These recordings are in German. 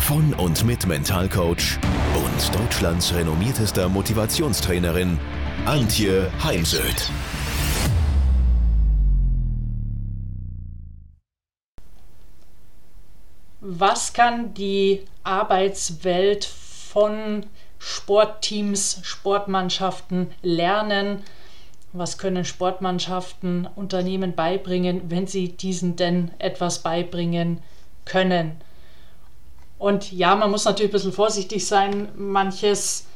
von und mit Mentalcoach und Deutschlands renommiertester Motivationstrainerin Antje Heimsöth. Was kann die Arbeitswelt von Sportteams, Sportmannschaften lernen? Was können Sportmannschaften Unternehmen beibringen, wenn sie diesen denn etwas beibringen können? Und ja, man muss natürlich ein bisschen vorsichtig sein. Manches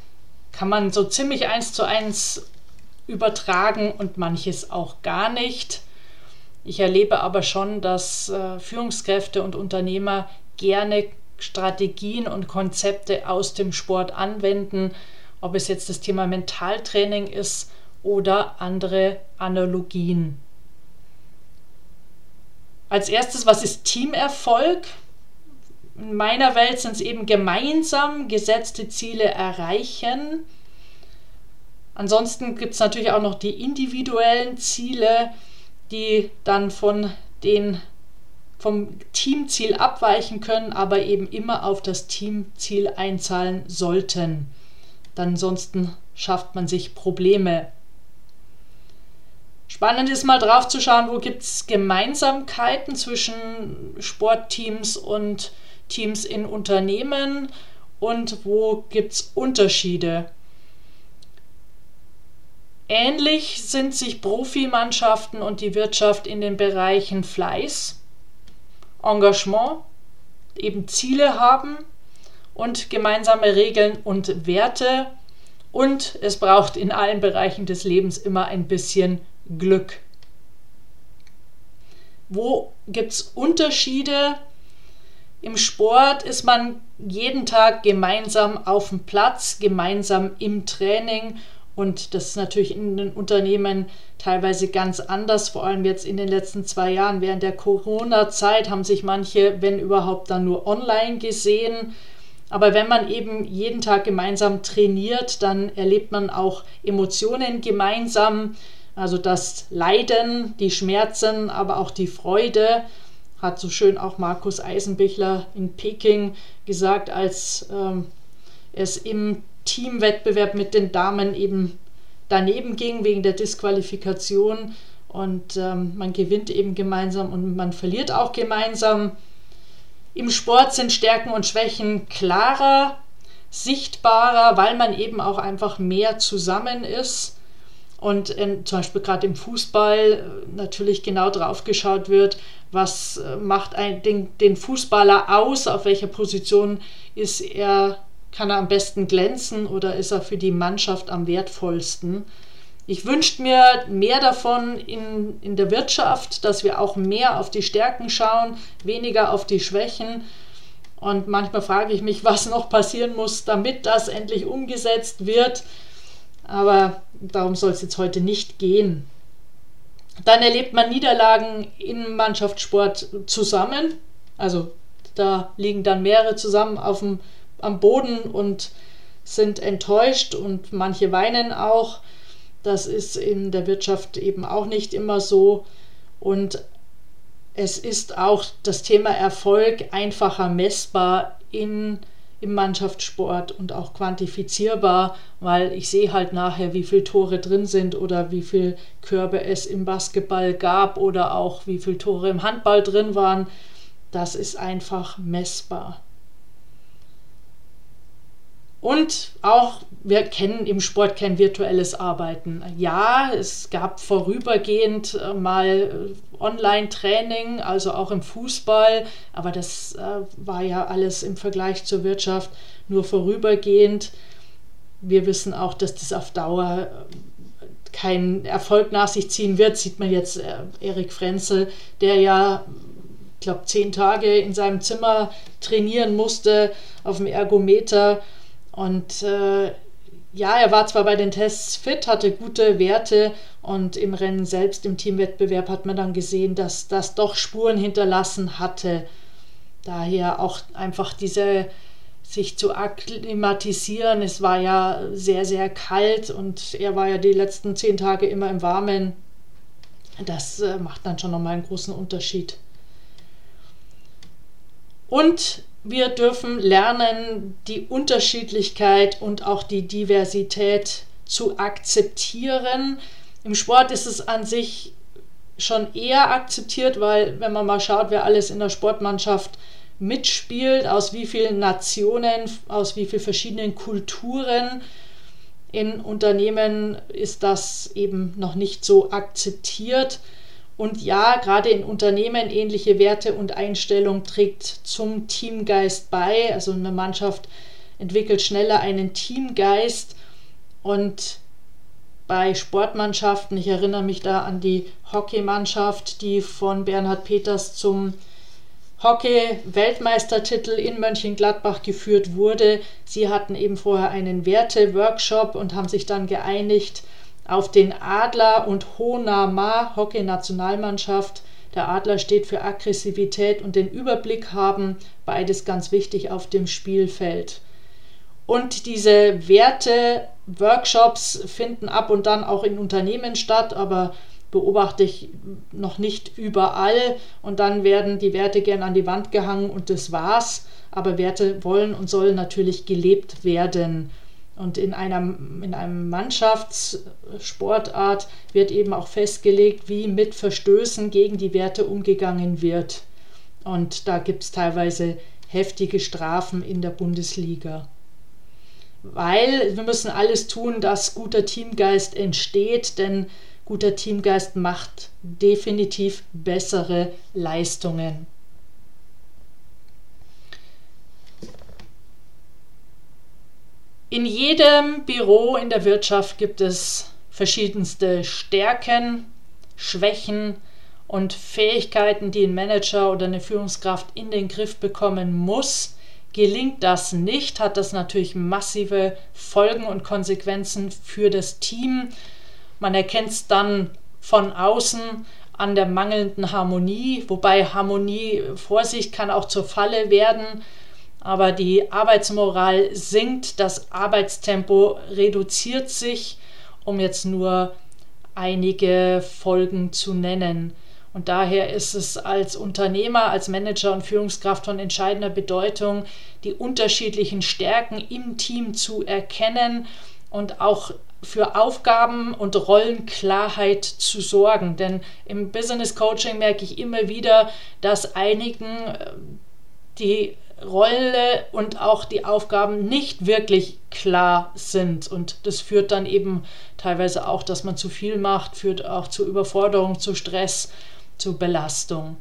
kann man so ziemlich eins zu eins übertragen und manches auch gar nicht. Ich erlebe aber schon, dass äh, Führungskräfte und Unternehmer gerne Strategien und Konzepte aus dem Sport anwenden, ob es jetzt das Thema Mentaltraining ist oder andere Analogien. Als erstes, was ist Teamerfolg? In meiner Welt sind es eben gemeinsam gesetzte Ziele erreichen. Ansonsten gibt es natürlich auch noch die individuellen Ziele, die dann von den vom Teamziel abweichen können, aber eben immer auf das Teamziel einzahlen sollten. Dann ansonsten schafft man sich Probleme. Spannend ist mal drauf zu schauen, wo gibt es Gemeinsamkeiten zwischen Sportteams und Teams in Unternehmen und wo gibt es Unterschiede. Ähnlich sind sich Profimannschaften und die Wirtschaft in den Bereichen Fleiß, Engagement, eben Ziele haben und gemeinsame Regeln und Werte. Und es braucht in allen Bereichen des Lebens immer ein bisschen Glück. Wo gibt es Unterschiede? Im Sport ist man jeden Tag gemeinsam auf dem Platz, gemeinsam im Training und das ist natürlich in den Unternehmen teilweise ganz anders, vor allem jetzt in den letzten zwei Jahren. Während der Corona-Zeit haben sich manche, wenn überhaupt, dann nur online gesehen. Aber wenn man eben jeden Tag gemeinsam trainiert, dann erlebt man auch Emotionen gemeinsam. Also das Leiden, die Schmerzen, aber auch die Freude, hat so schön auch Markus Eisenbichler in Peking gesagt, als ähm, es im Teamwettbewerb mit den Damen eben daneben ging wegen der Disqualifikation. Und ähm, man gewinnt eben gemeinsam und man verliert auch gemeinsam. Im Sport sind Stärken und Schwächen klarer, sichtbarer, weil man eben auch einfach mehr zusammen ist und in, zum Beispiel gerade im Fußball äh, natürlich genau drauf geschaut wird, was äh, macht ein, den, den Fußballer aus, auf welcher Position ist er, kann er am besten glänzen oder ist er für die Mannschaft am wertvollsten. Ich wünschte mir mehr davon in, in der Wirtschaft, dass wir auch mehr auf die Stärken schauen, weniger auf die Schwächen. Und manchmal frage ich mich, was noch passieren muss, damit das endlich umgesetzt wird. Aber darum soll es jetzt heute nicht gehen. Dann erlebt man Niederlagen im Mannschaftssport zusammen. Also da liegen dann mehrere zusammen auf dem, am Boden und sind enttäuscht und manche weinen auch. Das ist in der Wirtschaft eben auch nicht immer so. Und es ist auch das Thema Erfolg einfacher messbar in im Mannschaftssport und auch quantifizierbar, weil ich sehe halt nachher, wie viele Tore drin sind oder wie viele Körbe es im Basketball gab oder auch wie viele Tore im Handball drin waren. Das ist einfach messbar. Und auch, wir kennen im Sport kein virtuelles Arbeiten. Ja, es gab vorübergehend äh, mal äh, Online-Training, also auch im Fußball, aber das äh, war ja alles im Vergleich zur Wirtschaft nur vorübergehend. Wir wissen auch, dass das auf Dauer keinen Erfolg nach sich ziehen wird. Sieht man jetzt Erik Frenzel, der ja, ich glaube, zehn Tage in seinem Zimmer trainieren musste auf dem Ergometer und äh, ja, er war zwar bei den Tests fit, hatte gute Werte und im Rennen selbst, im Teamwettbewerb, hat man dann gesehen, dass das doch Spuren hinterlassen hatte. Daher auch einfach diese sich zu akklimatisieren. Es war ja sehr, sehr kalt und er war ja die letzten zehn Tage immer im Warmen. Das äh, macht dann schon nochmal einen großen Unterschied. Und wir dürfen lernen, die Unterschiedlichkeit und auch die Diversität zu akzeptieren. Im Sport ist es an sich schon eher akzeptiert, weil wenn man mal schaut, wer alles in der Sportmannschaft mitspielt, aus wie vielen Nationen, aus wie vielen verschiedenen Kulturen in Unternehmen ist das eben noch nicht so akzeptiert. Und ja, gerade in Unternehmen ähnliche Werte und Einstellung trägt zum Teamgeist bei. Also eine Mannschaft entwickelt schneller einen Teamgeist und bei Sportmannschaften, ich erinnere mich da an die Hockeymannschaft, die von Bernhard Peters zum Hockey-Weltmeistertitel in Mönchengladbach geführt wurde. Sie hatten eben vorher einen Werte-Workshop und haben sich dann geeinigt, auf den Adler und Honama Hockey-Nationalmannschaft. Der Adler steht für Aggressivität und den Überblick haben, beides ganz wichtig auf dem Spielfeld. Und diese Werte-Workshops finden ab und dann auch in Unternehmen statt, aber beobachte ich noch nicht überall. Und dann werden die Werte gern an die Wand gehangen und das war's. Aber Werte wollen und sollen natürlich gelebt werden. Und in einer, in einem Mannschaftssportart wird eben auch festgelegt, wie mit Verstößen gegen die Werte umgegangen wird. Und da gibt es teilweise heftige Strafen in der Bundesliga. Weil wir müssen alles tun, dass guter Teamgeist entsteht, denn guter Teamgeist macht definitiv bessere Leistungen. In jedem Büro in der Wirtschaft gibt es verschiedenste Stärken, Schwächen und Fähigkeiten, die ein Manager oder eine Führungskraft in den Griff bekommen muss. Gelingt das nicht, hat das natürlich massive Folgen und Konsequenzen für das Team. Man erkennt es dann von außen an der mangelnden Harmonie, wobei Harmonie, Vorsicht, kann auch zur Falle werden aber die Arbeitsmoral sinkt, das Arbeitstempo reduziert sich, um jetzt nur einige Folgen zu nennen. Und daher ist es als Unternehmer, als Manager und Führungskraft von entscheidender Bedeutung, die unterschiedlichen Stärken im Team zu erkennen und auch für Aufgaben und Rollenklarheit zu sorgen. Denn im Business Coaching merke ich immer wieder, dass einigen äh, die Rolle und auch die Aufgaben nicht wirklich klar sind. Und das führt dann eben teilweise auch, dass man zu viel macht, führt auch zu Überforderung, zu Stress, zu Belastung.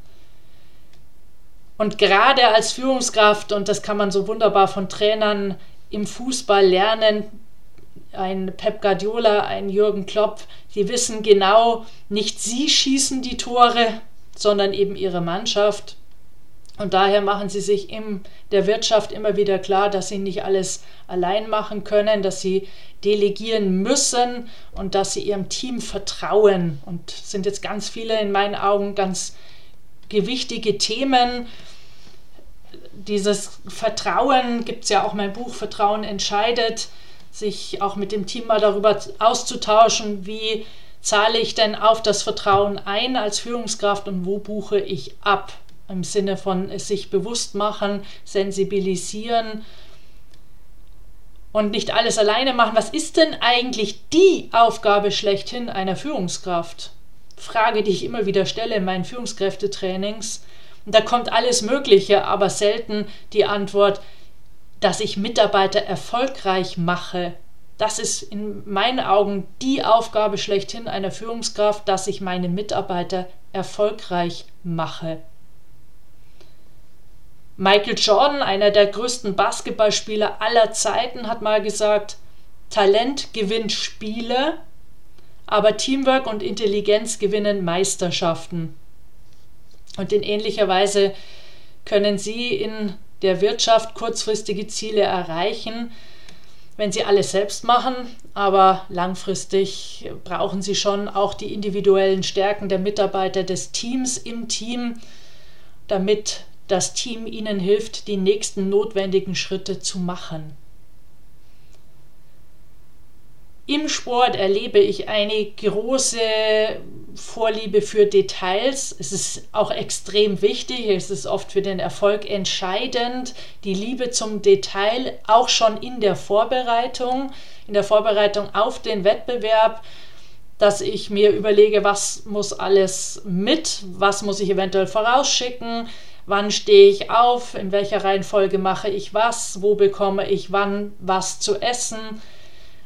Und gerade als Führungskraft, und das kann man so wunderbar von Trainern im Fußball lernen, ein Pep Guardiola, ein Jürgen Klopp, die wissen genau, nicht sie schießen die Tore, sondern eben ihre Mannschaft. Und daher machen sie sich in der Wirtschaft immer wieder klar, dass sie nicht alles allein machen können, dass sie delegieren müssen und dass sie ihrem Team vertrauen. Und sind jetzt ganz viele in meinen Augen ganz gewichtige Themen. Dieses Vertrauen gibt es ja auch mein Buch Vertrauen entscheidet, sich auch mit dem Team mal darüber auszutauschen, wie zahle ich denn auf das Vertrauen ein als Führungskraft und wo buche ich ab im Sinne von sich bewusst machen, sensibilisieren und nicht alles alleine machen. Was ist denn eigentlich die Aufgabe schlechthin einer Führungskraft? Frage, die ich immer wieder stelle in meinen Führungskräftetrainings. Und da kommt alles Mögliche, aber selten die Antwort, dass ich Mitarbeiter erfolgreich mache. Das ist in meinen Augen die Aufgabe schlechthin einer Führungskraft, dass ich meine Mitarbeiter erfolgreich mache. Michael Jordan, einer der größten Basketballspieler aller Zeiten, hat mal gesagt, Talent gewinnt Spiele, aber Teamwork und Intelligenz gewinnen Meisterschaften. Und in ähnlicher Weise können Sie in der Wirtschaft kurzfristige Ziele erreichen, wenn sie alles selbst machen, aber langfristig brauchen sie schon auch die individuellen Stärken der Mitarbeiter des Teams im Team, damit das Team ihnen hilft, die nächsten notwendigen Schritte zu machen. Im Sport erlebe ich eine große Vorliebe für Details. Es ist auch extrem wichtig, es ist oft für den Erfolg entscheidend. Die Liebe zum Detail, auch schon in der Vorbereitung, in der Vorbereitung auf den Wettbewerb, dass ich mir überlege, was muss alles mit, was muss ich eventuell vorausschicken, wann stehe ich auf, in welcher Reihenfolge mache ich was, wo bekomme ich wann was zu essen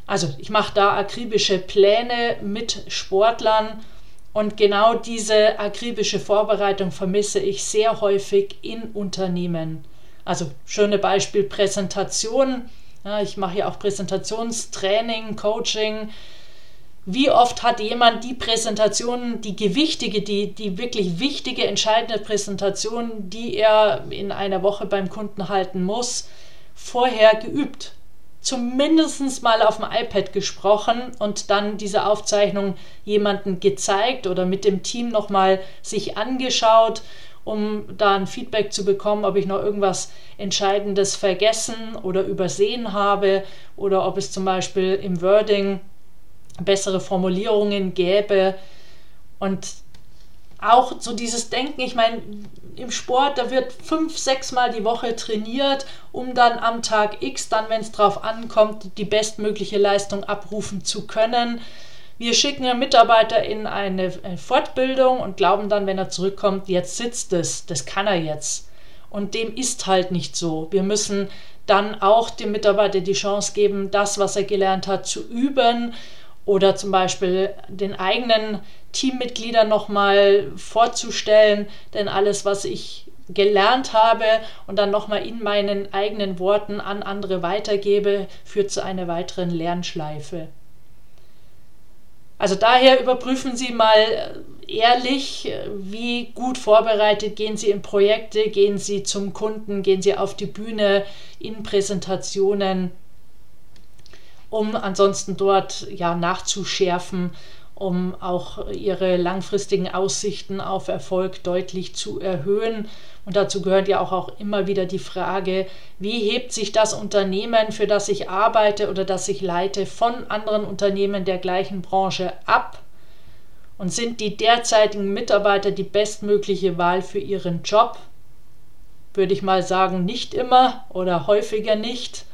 also ich mache da akribische Pläne mit Sportlern und genau diese akribische Vorbereitung vermisse ich sehr häufig in Unternehmen. Also schöne Beispiel Präsentation. Ja, ich mache ja auch Präsentationstraining, Coaching. Wie oft hat jemand die Präsentation, die gewichtige, die, die wirklich wichtige, entscheidende Präsentation, die er in einer Woche beim Kunden halten muss, vorher geübt? zumindest mal auf dem iPad gesprochen und dann diese Aufzeichnung jemanden gezeigt oder mit dem Team nochmal sich angeschaut, um da ein Feedback zu bekommen, ob ich noch irgendwas Entscheidendes vergessen oder übersehen habe oder ob es zum Beispiel im Wording bessere Formulierungen gäbe. Und auch so dieses Denken, ich meine, im Sport, da wird fünf, sechs Mal die Woche trainiert, um dann am Tag X, dann, wenn es drauf ankommt, die bestmögliche Leistung abrufen zu können. Wir schicken einen Mitarbeiter in eine Fortbildung und glauben dann, wenn er zurückkommt, jetzt sitzt es, das kann er jetzt. Und dem ist halt nicht so. Wir müssen dann auch dem Mitarbeiter die Chance geben, das, was er gelernt hat, zu üben oder zum Beispiel den eigenen Teammitgliedern nochmal vorzustellen, denn alles, was ich gelernt habe und dann nochmal in meinen eigenen Worten an andere weitergebe, führt zu einer weiteren Lernschleife. Also daher überprüfen Sie mal ehrlich, wie gut vorbereitet gehen Sie in Projekte, gehen Sie zum Kunden, gehen Sie auf die Bühne in Präsentationen um ansonsten dort ja nachzuschärfen, um auch ihre langfristigen Aussichten auf Erfolg deutlich zu erhöhen. Und dazu gehört ja auch, auch immer wieder die Frage, wie hebt sich das Unternehmen, für das ich arbeite oder das ich leite, von anderen Unternehmen der gleichen Branche ab? Und sind die derzeitigen Mitarbeiter die bestmögliche Wahl für ihren Job? Würde ich mal sagen, nicht immer oder häufiger nicht.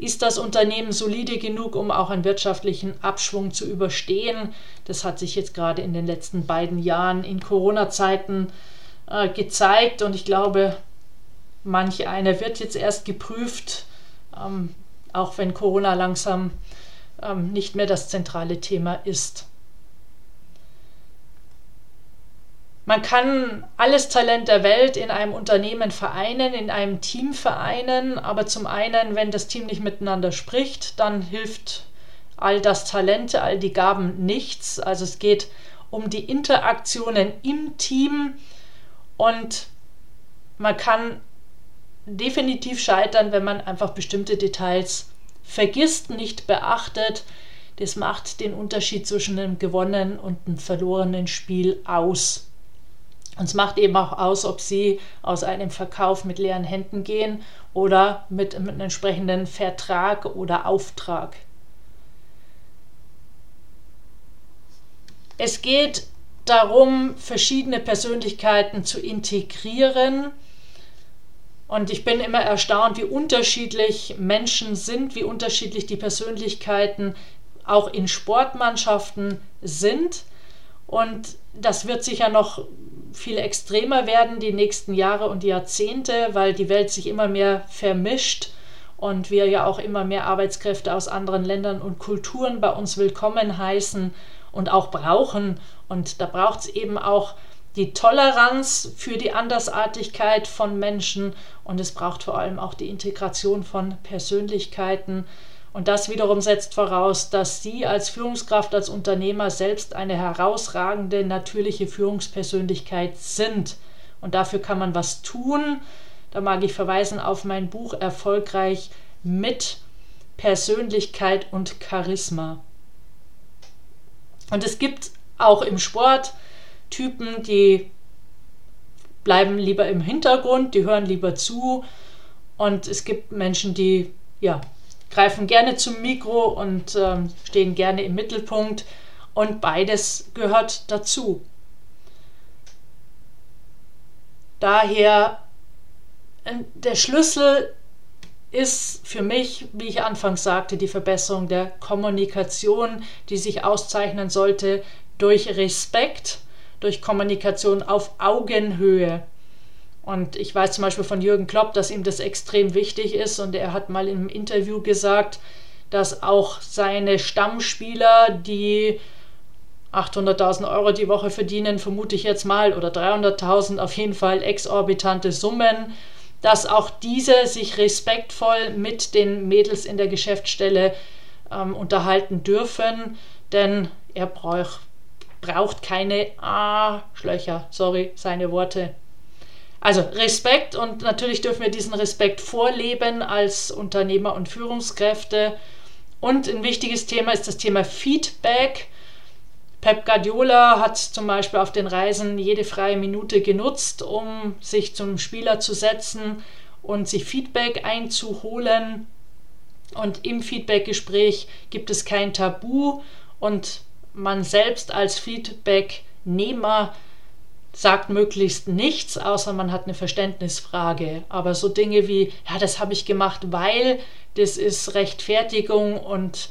Ist das Unternehmen solide genug, um auch einen wirtschaftlichen Abschwung zu überstehen? Das hat sich jetzt gerade in den letzten beiden Jahren in Corona-Zeiten äh, gezeigt und ich glaube, manch einer wird jetzt erst geprüft, ähm, auch wenn Corona langsam ähm, nicht mehr das zentrale Thema ist. Man kann alles Talent der Welt in einem Unternehmen vereinen, in einem Team vereinen, aber zum einen, wenn das Team nicht miteinander spricht, dann hilft all das Talente, all die Gaben nichts. Also es geht um die Interaktionen im Team und man kann definitiv scheitern, wenn man einfach bestimmte Details vergisst, nicht beachtet. Das macht den Unterschied zwischen einem gewonnenen und einem verlorenen Spiel aus. Und es macht eben auch aus, ob sie aus einem Verkauf mit leeren Händen gehen oder mit, einem entsprechenden Vertrag oder Auftrag. Es geht darum, verschiedene Persönlichkeiten zu integrieren. Und ich bin immer erstaunt, wie unterschiedlich Menschen sind, wie unterschiedlich die Persönlichkeiten auch in Sportmannschaften sind. Und das wird sicher noch viel extremer werden die nächsten Jahre und Jahrzehnte, weil die Welt sich immer mehr vermischt und wir ja auch immer mehr Arbeitskräfte aus anderen Ländern und Kulturen bei uns willkommen heißen und auch brauchen. Und da braucht es eben auch die Toleranz für die Andersartigkeit von Menschen und es braucht vor allem auch die Integration von Persönlichkeiten und das wiederum setzt voraus, dass Sie als Führungskraft, als Unternehmer selbst eine herausragende, natürliche Führungspersönlichkeit sind. Und dafür kann man was tun. Da mag ich verweisen auf mein Buch Erfolgreich mit Persönlichkeit und Charisma. Und es gibt auch im Sport Typen, die bleiben lieber im Hintergrund, die hören lieber zu. Und es gibt Menschen, die ja, greifen gerne zum Mikro und ähm, stehen gerne im Mittelpunkt. Und beides gehört dazu. Daher äh, der Schlüssel ist für mich, wie ich anfangs sagte, die Verbesserung der Kommunikation, die sich auszeichnen sollte durch Respekt, durch Kommunikation auf Augenhöhe. Und ich weiß zum Beispiel von Jürgen Klopp, dass ihm das extrem wichtig ist. Und er hat mal im Interview gesagt, dass auch seine Stammspieler, die 800.000 Euro die Woche verdienen, vermute ich jetzt mal, oder 300.000, auf jeden Fall exorbitante Summen, dass auch diese sich respektvoll mit den Mädels in der Geschäftsstelle ähm, unterhalten dürfen, denn er brauch, braucht keine A-Schlöcher, sorry, seine Worte. Also Respekt und natürlich dürfen wir diesen Respekt vorleben als Unternehmer und Führungskräfte. Und ein wichtiges Thema ist das Thema Feedback. Pep Guardiola hat zum Beispiel auf den Reisen jede freie Minute genutzt, um sich zum Spieler zu setzen und sich Feedback einzuholen. Und im Feedbackgespräch gibt es kein Tabu und man selbst als Feedbacknehmer sagt möglichst nichts, außer man hat eine Verständnisfrage. Aber so Dinge wie, ja, das habe ich gemacht, weil, das ist Rechtfertigung und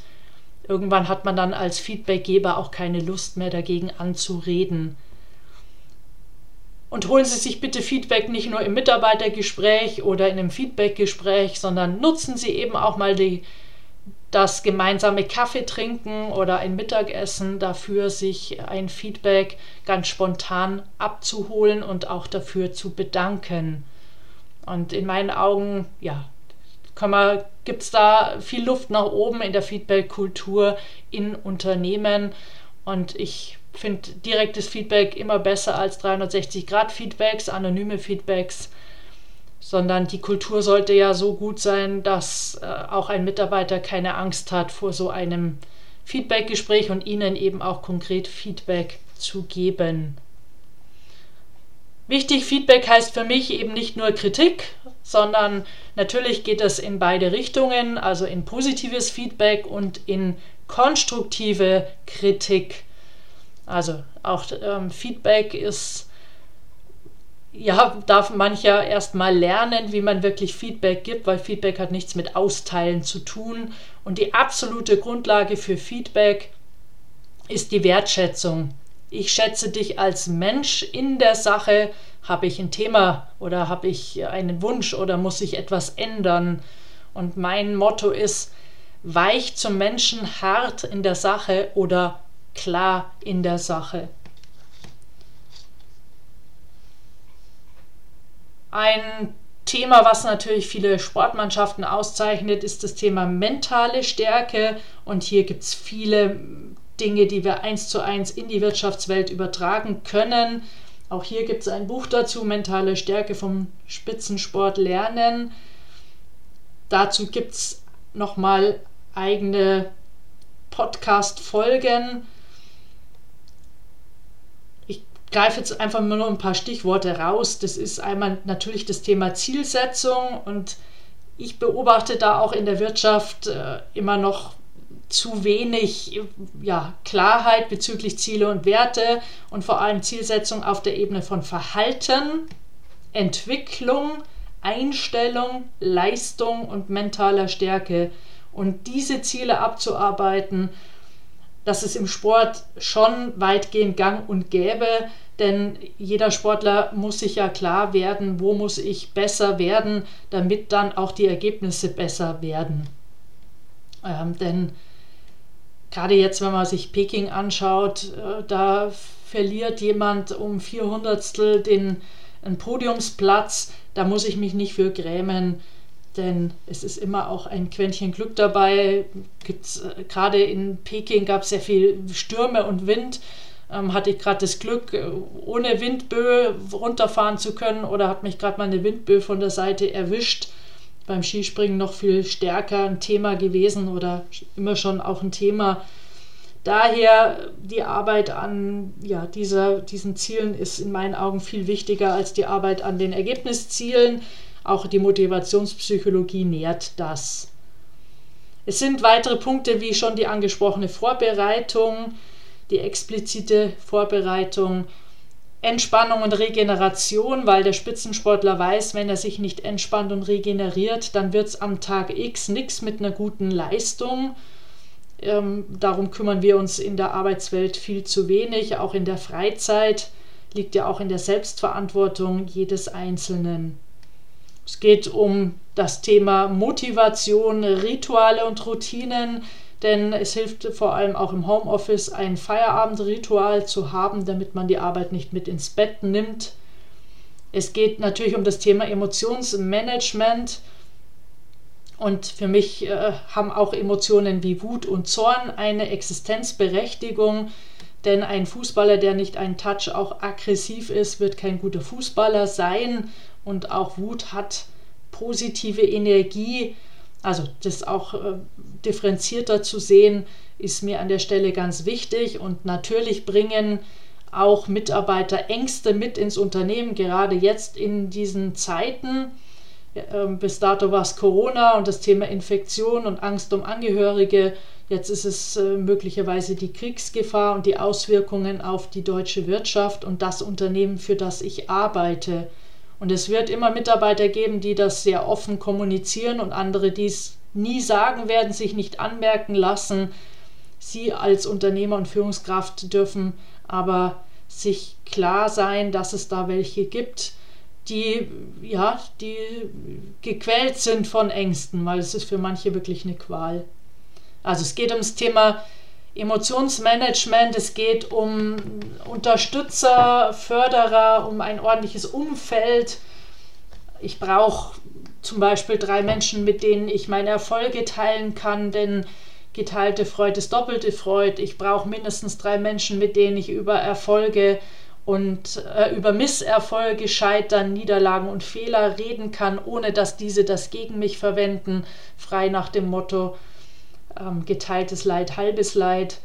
Irgendwann hat man dann als Feedbackgeber auch keine Lust mehr dagegen anzureden. Und holen Sie sich bitte Feedback nicht nur im Mitarbeitergespräch oder in einem Feedbackgespräch, sondern nutzen Sie eben auch mal die, das gemeinsame Kaffee trinken oder ein Mittagessen dafür, sich ein Feedback ganz spontan abzuholen und auch dafür zu bedanken. Und in meinen Augen, ja, gibt es da viel Luft nach oben in der Feedback-Kultur in Unternehmen. Und ich finde direktes Feedback immer besser als 360-Grad-Feedbacks, anonyme Feedbacks, sondern die Kultur sollte ja so gut sein, dass äh, auch ein Mitarbeiter keine Angst hat vor so einem Feedback-Gespräch und ihnen eben auch konkret Feedback zu geben. Wichtig, Feedback heißt für mich eben nicht nur Kritik, sondern natürlich geht es in beide Richtungen, also in positives Feedback und in konstruktive Kritik. Also auch ähm, Feedback ist, ja, darf mancher erstmal lernen, wie man wirklich Feedback gibt, weil Feedback hat nichts mit Austeilen zu tun. Und die absolute Grundlage für Feedback ist die Wertschätzung ich schätze dich als Mensch in der Sache, habe ich ein Thema oder habe ich einen Wunsch oder muss ich etwas ändern. Und mein Motto ist, weich zum Menschen, hart in der Sache oder klar in der Sache. Ein Thema, was natürlich viele Sportmannschaften auszeichnet, ist das Thema mentale Stärke. Und hier gibt es viele Dinge, die wir eins zu eins in die Wirtschaftswelt übertragen können. Auch hier gibt es ein Buch dazu, Mentale Stärke vom Spitzensport lernen. Dazu gibt es nochmal eigene Podcast-Folgen. Greife jetzt einfach nur ein paar Stichworte raus. Das ist einmal natürlich das Thema Zielsetzung und ich beobachte da auch in der Wirtschaft äh, immer noch zu wenig ja, Klarheit bezüglich Ziele und Werte und vor allem Zielsetzung auf der Ebene von Verhalten, Entwicklung, Einstellung, Leistung und mentaler Stärke. Und diese Ziele abzuarbeiten, das ist im Sport schon weitgehend gang und gäbe, denn jeder Sportler muss sich ja klar werden, wo muss ich besser werden, damit dann auch die Ergebnisse besser werden. Ähm, denn gerade jetzt, wenn man sich Peking anschaut, äh, da verliert jemand um vier Hundertstel den einen Podiumsplatz. Da muss ich mich nicht für grämen, denn es ist immer auch ein Quäntchen Glück dabei. Gibt's, äh, gerade in Peking gab es sehr viel Stürme und Wind. Ähm, hatte ich gerade das Glück, äh, ohne Windböe runterfahren zu können oder hat mich gerade mal eine Windböe von der Seite erwischt beim Skispringen noch viel stärker ein Thema gewesen oder immer schon auch ein Thema. Daher die Arbeit an ja, dieser, diesen Zielen ist in meinen Augen viel wichtiger als die Arbeit an den Ergebniszielen. Auch die Motivationspsychologie nährt das. Es sind weitere Punkte wie schon die angesprochene Vorbereitung, die explizite Vorbereitung, Entspannung und Regeneration, weil der Spitzensportler weiß, wenn er sich nicht entspannt und regeneriert, dann wird es am Tag X nichts mit einer guten Leistung. Ähm, darum kümmern wir uns in der Arbeitswelt viel zu wenig. Auch in der Freizeit liegt ja auch in der Selbstverantwortung jedes Einzelnen. Es geht um das Thema Motivation, Rituale und Routinen, denn es hilft vor allem auch im Homeoffice ein Feierabendritual zu haben, damit man die Arbeit nicht mit ins Bett nimmt. Es geht natürlich um das Thema Emotionsmanagement. Und für mich äh, haben auch Emotionen wie Wut und Zorn eine Existenzberechtigung. Denn ein Fußballer, der nicht einen Touch auch aggressiv ist, wird kein guter Fußballer sein und auch Wut hat positive Energie. Also das auch äh, differenzierter zu sehen, ist mir an der Stelle ganz wichtig. Und natürlich bringen auch Mitarbeiter Ängste mit ins Unternehmen, gerade jetzt in diesen Zeiten. Ähm, bis dato war es Corona und das Thema Infektion und Angst um Angehörige. Jetzt ist es äh, möglicherweise die Kriegsgefahr und die Auswirkungen auf die deutsche Wirtschaft und das Unternehmen, für das ich arbeite. Und es wird immer Mitarbeiter geben, die das sehr offen kommunizieren und andere, die es nie sagen werden, sich nicht anmerken lassen. Sie als Unternehmer und Führungskraft dürfen aber sich klar sein, dass es da welche gibt, die ja, die gequält sind von Ängsten, weil es ist für manche wirklich eine Qual. Also es geht ums Thema Emotionsmanagement, es geht um Unterstützer, Förderer, um ein ordentliches Umfeld. Ich brauche zum Beispiel drei Menschen, mit denen ich meine Erfolge teilen kann, denn geteilte Freude ist doppelte Freude. Ich brauche mindestens drei Menschen, mit denen ich über Erfolge und äh, über Misserfolge, Scheitern, Niederlagen und Fehler reden kann, ohne dass diese das gegen mich verwenden, frei nach dem Motto, ähm, geteiltes Leid, halbes Leid.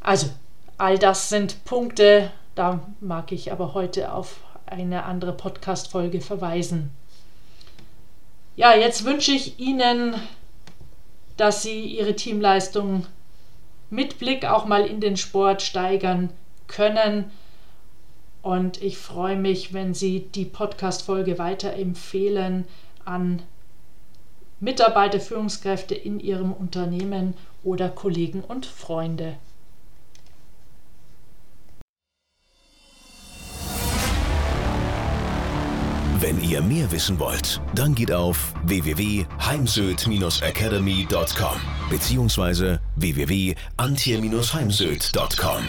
Also, all das sind Punkte, da mag ich aber heute auf eine andere Podcast-Folge verweisen. Ja, jetzt wünsche ich Ihnen, dass Sie Ihre Teamleistung mit Blick auch mal in den Sport steigern können. Und ich freue mich, wenn Sie die Podcast-Folge weiterempfehlen an Mitarbeiter, Führungskräfte in ihrem Unternehmen oder Kollegen und Freunde. Wenn ihr mehr wissen wollt, dann geht auf www.heimsöd-academy.com bzw. www.antje-heimsöd.com.